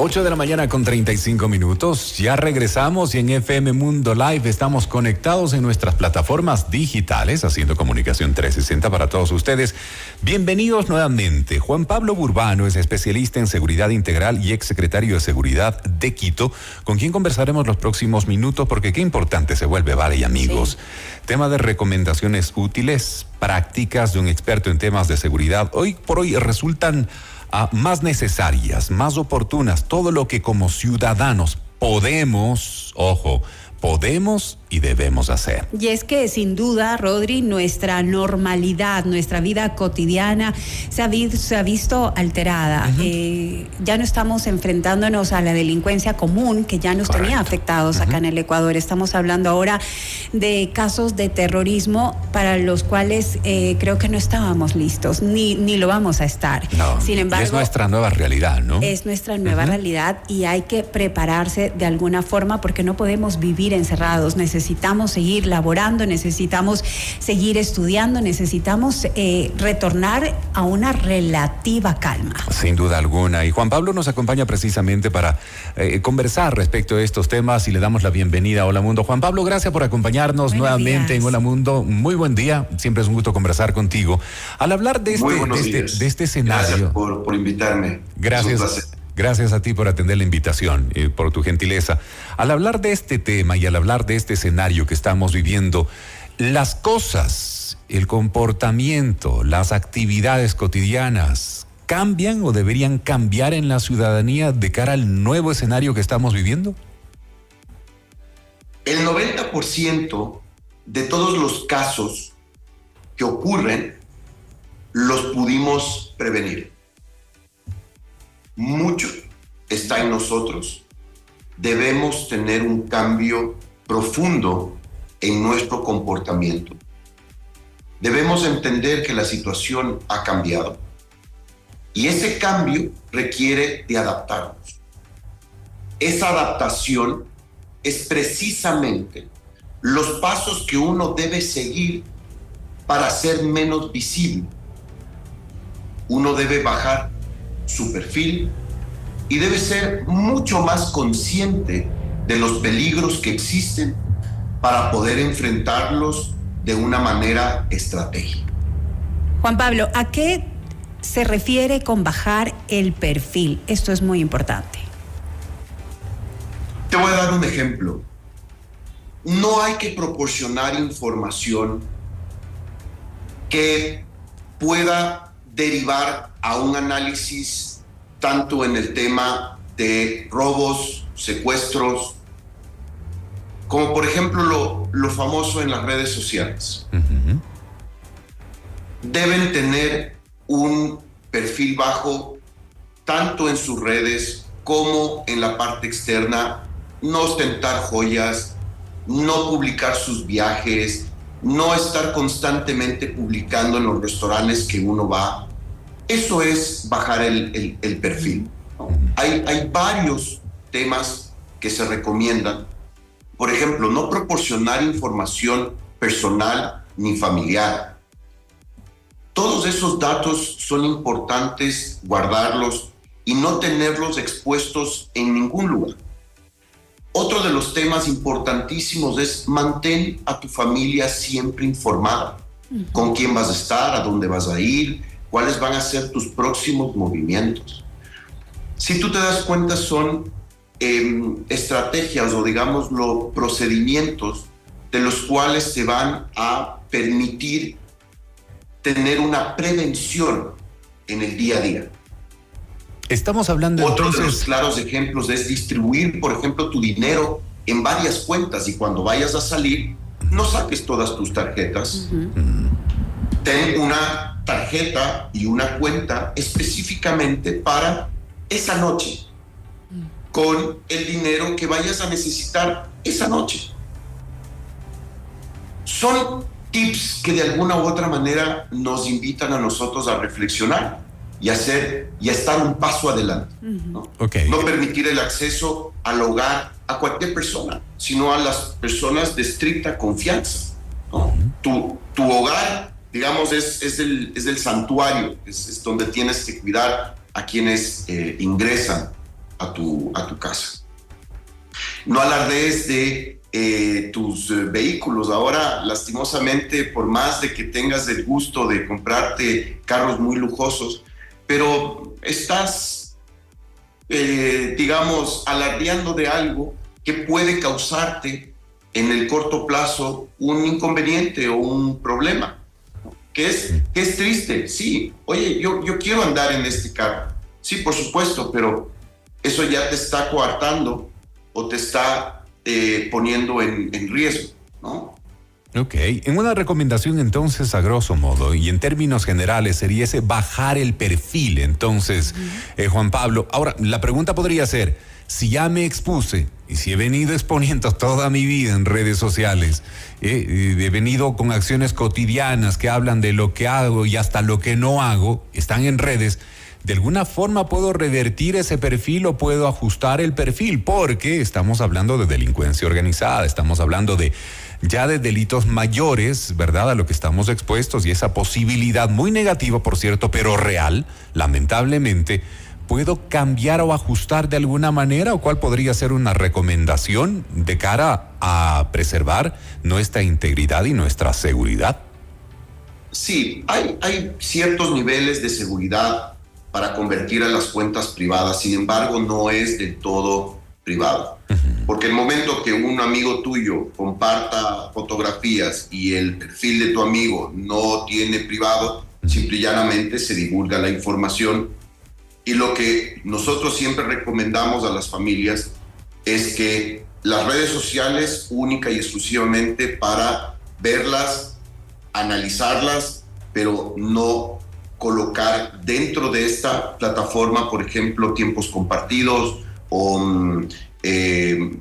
8 de la mañana con 35 minutos. Ya regresamos y en FM Mundo Live estamos conectados en nuestras plataformas digitales haciendo comunicación 360 para todos ustedes. Bienvenidos nuevamente. Juan Pablo Burbano es especialista en seguridad integral y exsecretario de seguridad de Quito, con quien conversaremos los próximos minutos porque qué importante se vuelve, vale, amigos. Tema de recomendaciones útiles, prácticas de un experto en temas de seguridad, hoy por hoy resultan más necesarias, más oportunas, todo lo que como ciudadanos podemos, ojo, podemos y debemos hacer. Y es que sin duda, Rodri, nuestra normalidad, nuestra vida cotidiana se ha, se ha visto alterada. Eh, ya no estamos enfrentándonos a la delincuencia común que ya nos tenía afectados acá en el Ecuador. Estamos hablando ahora de casos de terrorismo para los cuales eh, creo que no estábamos listos, ni, ni lo vamos a estar. sin embargo, es nuestra nueva realidad, ¿no? Es nuestra nueva realidad y hay que prepararse de alguna forma porque no podemos vivir encerrados necesitamos seguir laborando, necesitamos seguir estudiando, necesitamos eh, retornar a una relativa calma. Sin duda alguna. Y Juan Pablo nos acompaña precisamente para eh, conversar respecto a estos temas y le damos la bienvenida a Hola Mundo. Juan Pablo, gracias por acompañarnos nuevamente en Hola Mundo. Muy buen día. Siempre es un gusto conversar contigo. Al hablar de este, de este, de este, escenario. Gracias por, por invitarme. Gracias. Gracias a ti por atender la invitación y por tu gentileza. Al hablar de este tema y al hablar de este escenario que estamos viviendo, las cosas, el comportamiento, las actividades cotidianas, ¿cambian o deberían cambiar en la ciudadanía de cara al nuevo escenario que estamos viviendo? El 90% de todos los casos que ocurren los pudimos prevenir mucho está en nosotros. Debemos tener un cambio profundo en nuestro comportamiento. Debemos entender que la situación ha cambiado y ese cambio requiere de adaptarnos. Esa adaptación es precisamente los pasos que uno debe seguir para ser menos visible. Uno debe bajar su perfil y debe ser mucho más consciente de los peligros que existen para poder enfrentarlos de una manera estratégica. Juan Pablo, ¿a qué se refiere con bajar el perfil? Esto es muy importante. Te voy a dar un ejemplo. No hay que proporcionar información que pueda derivar a un análisis tanto en el tema de robos, secuestros, como por ejemplo lo, lo famoso en las redes sociales. Deben tener un perfil bajo tanto en sus redes como en la parte externa, no ostentar joyas, no publicar sus viajes, no estar constantemente publicando en los restaurantes que uno va, eso es bajar el, perfil. Hay, hay varios temas que se recomiendan. Por ejemplo, no proporcionar información personal ni familiar. Todos esos datos son importantes guardarlos y no tenerlos expuestos en ningún lugar. Otro de los temas importantísimos es mantén a tu familia siempre informada. Con quién vas a estar, a dónde vas a ir, cuáles van a ser tus próximos movimientos. Si tú te das cuenta, son em, estrategias o digamos los procedimientos de los cuales se van a permitir tener una prevención en el día a día. Estamos hablando Otro de los claros ejemplos es distribuir, por ejemplo, tu dinero en varias cuentas y cuando vayas a salir, no saques todas tus tarjetas. Ten una tarjeta y una cuenta específicamente para esa noche, con el dinero que vayas a necesitar esa noche. Son tips que de alguna u otra manera nos invitan a nosotros a reflexionar y hacer y a estar un paso adelante. ¿no? no permitir el acceso al hogar a cualquier persona, sino a las personas de estricta confianza. tu, tu hogar digamos, es, es, el, es el santuario, es, donde tienes que cuidar a quienes eh, ingresan a tu, a tu casa. No alardees de eh, tus eh, vehículos. Ahora, lastimosamente, por más de que tengas el gusto de comprarte carros muy lujosos, pero estás, eh, digamos, alardeando de algo que puede causarte en el corto plazo un inconveniente o un problema. Que es, que es triste, sí. Oye, yo, yo quiero andar en este carro. Sí, por supuesto, pero eso ya te está coartando o te está eh, poniendo en, riesgo, ¿no? Ok, en una recomendación entonces a grosso modo y en términos generales sería ese bajar el perfil entonces, eh, Juan Pablo. Ahora, la pregunta podría ser, si ya me expuse y si he venido exponiendo toda mi vida en redes sociales, eh, he venido con acciones cotidianas que hablan de lo que hago y hasta lo que no hago, están en redes, de alguna forma puedo revertir ese perfil o puedo ajustar el perfil, porque estamos hablando de delincuencia organizada, estamos hablando de ya de delitos mayores, ¿verdad? A lo que estamos expuestos y esa posibilidad muy negativa, por cierto, pero real, lamentablemente, ¿puedo cambiar o ajustar de alguna manera o cuál podría ser una recomendación de cara a preservar nuestra integridad y nuestra seguridad? Sí, hay, hay ciertos niveles de seguridad para convertir a las cuentas privadas, sin embargo no es del todo privado. Porque el momento que un amigo tuyo comparta fotografías y el perfil de tu amigo no tiene privado, simple y llanamente se divulga la información. Y lo que nosotros siempre recomendamos a las familias es que las redes sociales única y exclusivamente para verlas, analizarlas, pero no colocar dentro de esta plataforma, por ejemplo, tiempos compartidos o mm, eh,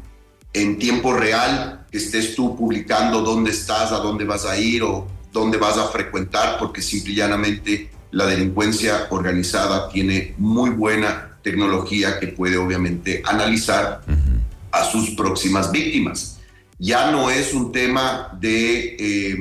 en tiempo real, que estés tú publicando dónde estás, a dónde vas a ir o dónde vas a frecuentar, porque simple y llanamente la delincuencia organizada tiene muy buena tecnología que puede obviamente analizar a sus próximas víctimas. Ya no es un tema de eh,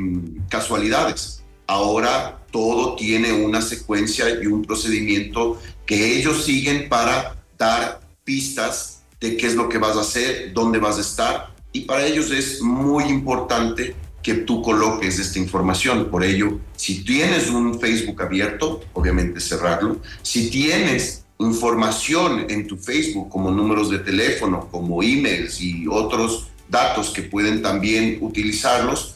casualidades. Ahora todo tiene una secuencia y un procedimiento que ellos siguen para dar pistas de qué es lo que vas a hacer, dónde vas a estar. Y para ellos es muy importante que tú coloques esta información. Por ello, si tienes un Facebook abierto, obviamente cerrarlo. Si tienes información en tu Facebook como números de teléfono, como emails y otros datos que pueden también utilizarlos,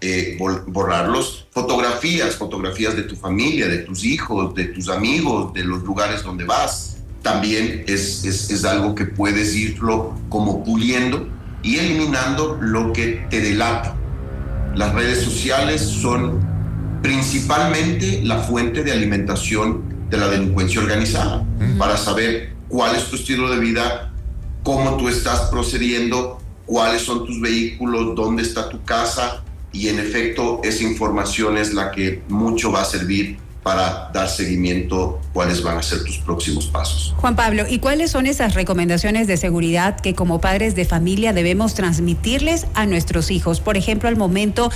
eh, borrarlos. Fotografías, fotografías de tu familia, de tus hijos, de tus amigos, de los lugares donde vas. También es, es, es algo que puedes irlo como puliendo y eliminando lo que te delata. Las redes sociales son principalmente la fuente de alimentación de la delincuencia organizada, para saber cuál es tu estilo de vida, cómo tú estás procediendo, cuáles son tus vehículos, dónde está tu casa, y en efecto esa información es la que mucho va a servir para dar seguimiento cuáles van a ser tus próximos pasos. Juan Pablo, ¿y cuáles son esas recomendaciones de seguridad que como padres de familia debemos transmitirles a nuestros hijos? Por ejemplo, al momento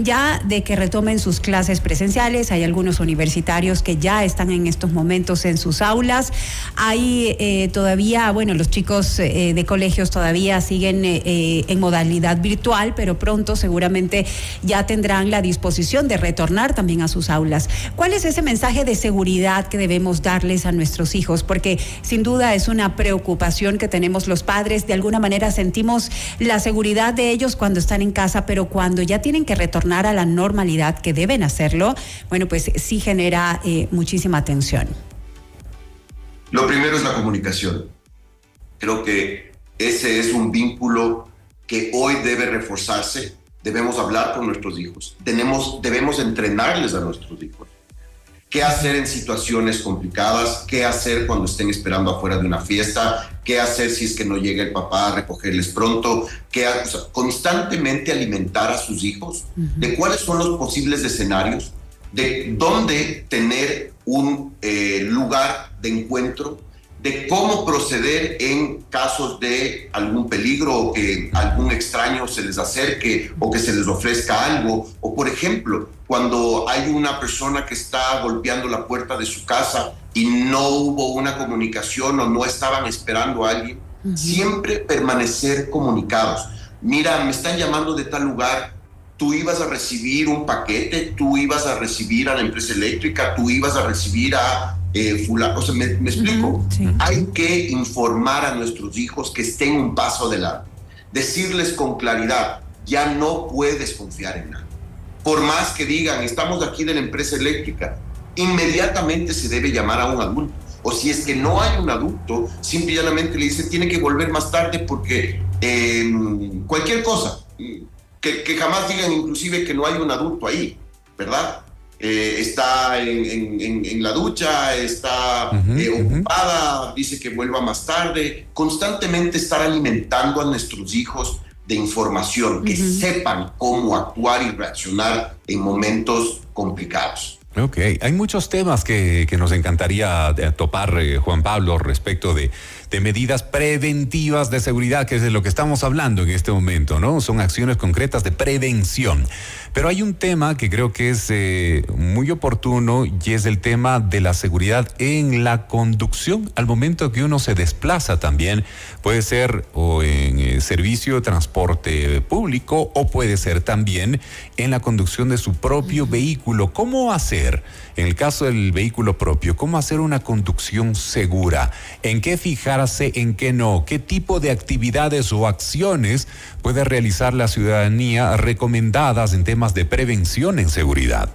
ya de que retomen sus clases presenciales, hay algunos universitarios que ya están en estos momentos en sus aulas, hay eh, todavía, bueno, los chicos eh, de colegios todavía siguen eh, en modalidad virtual, pero pronto seguramente ya tendrán la disposición de retornar también a sus aulas. ¿Cuál es ese mensaje de seguridad que debemos darles a nuestros hijos? Porque sin duda es una preocupación que tenemos los padres. De alguna manera sentimos la seguridad de ellos cuando están en casa, pero cuando ya tienen que retornar a la normalidad, que deben hacerlo, bueno, pues sí genera eh, muchísima tensión. Lo primero es la comunicación. Creo que ese es un vínculo que hoy debe reforzarse. Debemos hablar con nuestros hijos. Tenemos, debemos entrenarles a nuestros hijos qué hacer en situaciones complicadas, qué hacer cuando estén esperando afuera de una fiesta, qué hacer si es que no llega el papá a recogerles pronto, qué, constantemente alimentar a sus hijos de cuáles son los posibles escenarios, de dónde tener un eh, lugar de encuentro, de cómo proceder en casos de algún peligro o que algún extraño se les acerque o que se les ofrezca algo. O por ejemplo, cuando hay una persona que está golpeando la puerta de su casa y no hubo una comunicación o no estaban esperando a alguien, siempre permanecer comunicados. Mira, me están llamando de tal lugar, tú ibas a recibir un paquete, tú ibas a recibir a la empresa eléctrica, tú ibas a recibir a eh, fulano. O sea, me, explico. Hay que informar a nuestros hijos que estén un paso adelante. Decirles con claridad, ya no puedes confiar en nada. Por más que digan, estamos aquí de la empresa eléctrica, inmediatamente se debe llamar a un adulto. O si es que no hay un adulto, simplemente le dice, tiene que volver más tarde porque em, cualquier cosa, que, que jamás digan inclusive que no hay un adulto ahí, ¿verdad? Eh, está en, la ducha, está eh, ocupada, dice que vuelva más tarde. Constantemente estar alimentando a nuestros hijos de información, que sepan cómo actuar y reaccionar en momentos complicados. Ok, hay muchos temas que, que nos encantaría eh, topar, Juan Pablo, respecto de de medidas preventivas de seguridad, que es de lo que estamos hablando en este momento, ¿no? Son acciones concretas de prevención. Pero hay un tema que creo que es eh, muy oportuno y es el tema de la seguridad en la conducción al momento que uno se desplaza también. Puede ser o en eh, servicio de transporte público o puede ser también en la conducción de su propio vehículo. ¿Cómo hacer, en el caso del vehículo propio, cómo hacer una conducción segura? ¿En qué fijar en qué no, qué tipo de actividades o acciones puede realizar la ciudadanía recomendadas en temas de prevención en seguridad.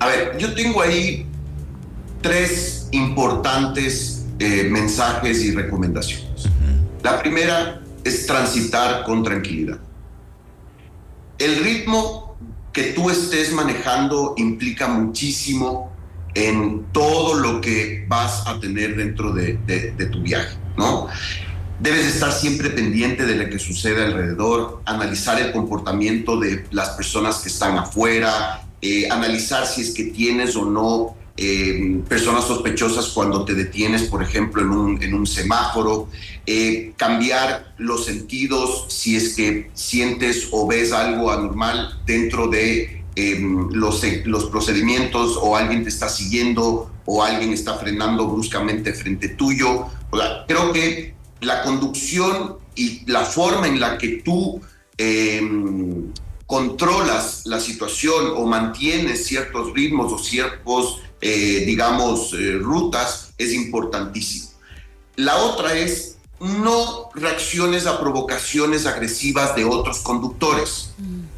A ver, yo tengo ahí tres importantes eh, mensajes y recomendaciones. La primera es transitar con tranquilidad. El ritmo que tú estés manejando implica muchísimo en todo lo que vas a tener dentro de, tu viaje, ¿no? Debes estar siempre pendiente de lo que sucede alrededor, analizar el comportamiento de las personas que están afuera, eh, analizar si es que tienes o no eh, personas sospechosas cuando te detienes, por ejemplo, en un, semáforo, eh, cambiar los sentidos si es que sientes o ves algo anormal dentro de Em, los, los procedimientos o alguien te está siguiendo o alguien está frenando bruscamente frente tuyo. creo que la conducción y la forma en la que tú em, controlas la situación o mantienes ciertos ritmos o ciertos, eh, digamos, eh, rutas es importantísimo. La otra es no reacciones a provocaciones agresivas de otros conductores,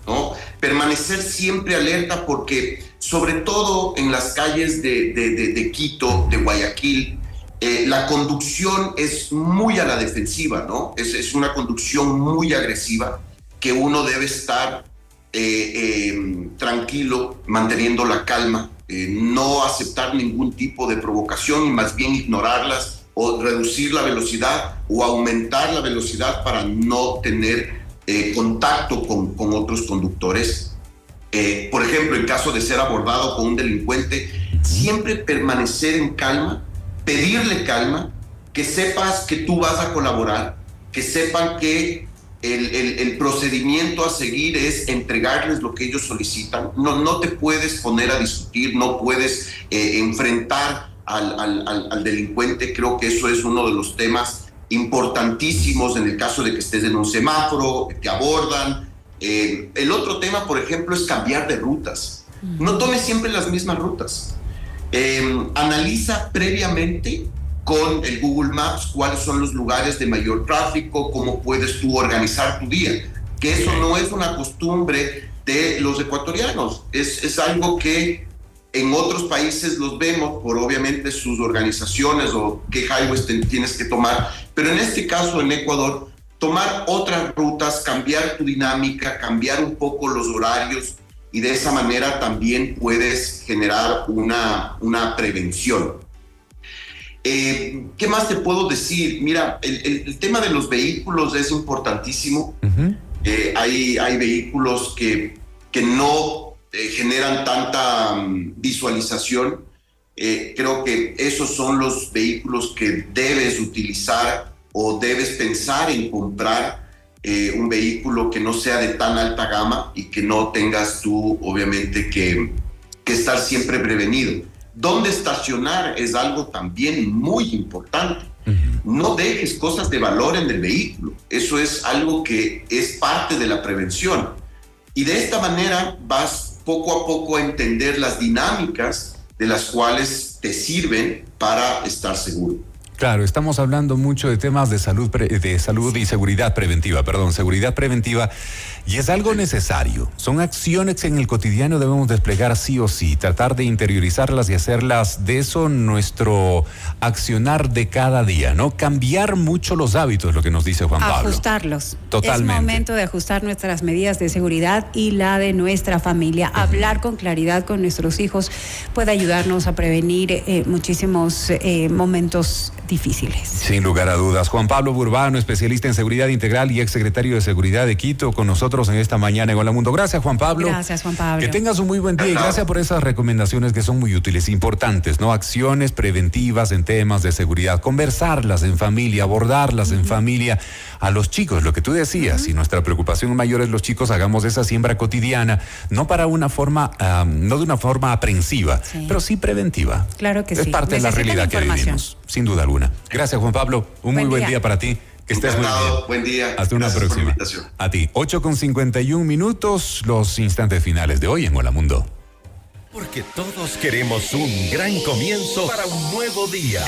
¿no? Permanecer siempre alerta porque, sobre todo en las calles de, Quito, de Guayaquil, eh, la conducción es muy a la defensiva, ¿no? Es, una conducción muy agresiva que uno debe estar eh, em, tranquilo, manteniendo la calma, eh, no aceptar ningún tipo de provocación y más bien ignorarlas o reducir la velocidad o aumentar la velocidad para no tener eh, contacto con, otros conductores. Eh, por ejemplo, en caso de ser abordado con un delincuente, siempre permanecer en calma, pedirle calma, que sepas que tú vas a colaborar, que sepan que el, procedimiento a seguir es entregarles lo que ellos solicitan. No, no te puedes poner a discutir, no puedes eh, enfrentar al, delincuente, creo que eso es uno de los temas importantísimos en el caso de que estés en un semáforo, te abordan. Eh, el otro tema, por ejemplo, es cambiar de rutas. No tomes siempre las mismas rutas. Eh, analiza previamente con el Google Maps cuáles son los lugares de mayor tráfico, cómo puedes tú organizar tu día. Que eso no es una costumbre de los ecuatorianos, es, es algo que en otros países los vemos por obviamente sus organizaciones o qué highways tienes que tomar, pero en este caso en Ecuador, tomar otras rutas, cambiar tu dinámica, cambiar un poco los horarios y de esa manera también puedes generar una, una prevención. Eh, ¿Qué más te puedo decir? Mira, el, tema de los vehículos es importantísimo. Eh, hay, hay vehículos que, que no eh, generan tanta mm, visualización. eh, creo que esos son los vehículos que debes utilizar o debes pensar en comprar eh, un vehículo que no sea de tan alta gama y que no tengas tú, obviamente, que, que estar siempre prevenido. ¿Dónde estacionar es algo también muy importante? No dejes cosas de valor en el vehículo. Eso es algo que es parte de la prevención. Y de esta manera vas poco a poco entender las dinámicas de las cuales te sirven para estar seguro. Claro, estamos hablando mucho de temas de salud, de salud y seguridad preventiva, perdón, seguridad preventiva, y es algo necesario. Son acciones que en el cotidiano debemos desplegar sí o sí, tratar de interiorizarlas y hacerlas de eso nuestro accionar de cada día, ¿no? Cambiar mucho los hábitos, lo que nos dice Juan Pablo. Ajustarlos. Totalmente. Es momento de ajustar nuestras medidas de seguridad y la de nuestra familia. Hablar con claridad con nuestros hijos puede ayudarnos a prevenir eh, muchísimos eh, momentos difíciles. Sin lugar a dudas. Juan Pablo Burbano, especialista en seguridad integral y exsecretario de Seguridad de Quito, con nosotros en esta mañana en Hola Mundo. Gracias, Juan Pablo. Gracias, Juan Pablo. Que tengas un muy buen día y gracias por esas recomendaciones que son muy útiles, importantes, ¿no? Acciones preventivas en temas de seguridad, conversarlas en familia, abordarlas en familia a los chicos, lo que tú decías, y nuestra preocupación mayor es los chicos, hagamos esa siembra cotidiana, no para una forma, no de una forma aprensiva, pero sí preventiva. Claro que sí. Es parte de la realidad que vivimos, sin duda alguna. Gracias, Juan Pablo. Un muy buen día para ti. Que estés muy bien. Buen día. Hasta una próxima. A ti. 8 con 51 minutos, los instantes finales de hoy en Hola Mundo. Porque todos queremos un gran comienzo para un nuevo día.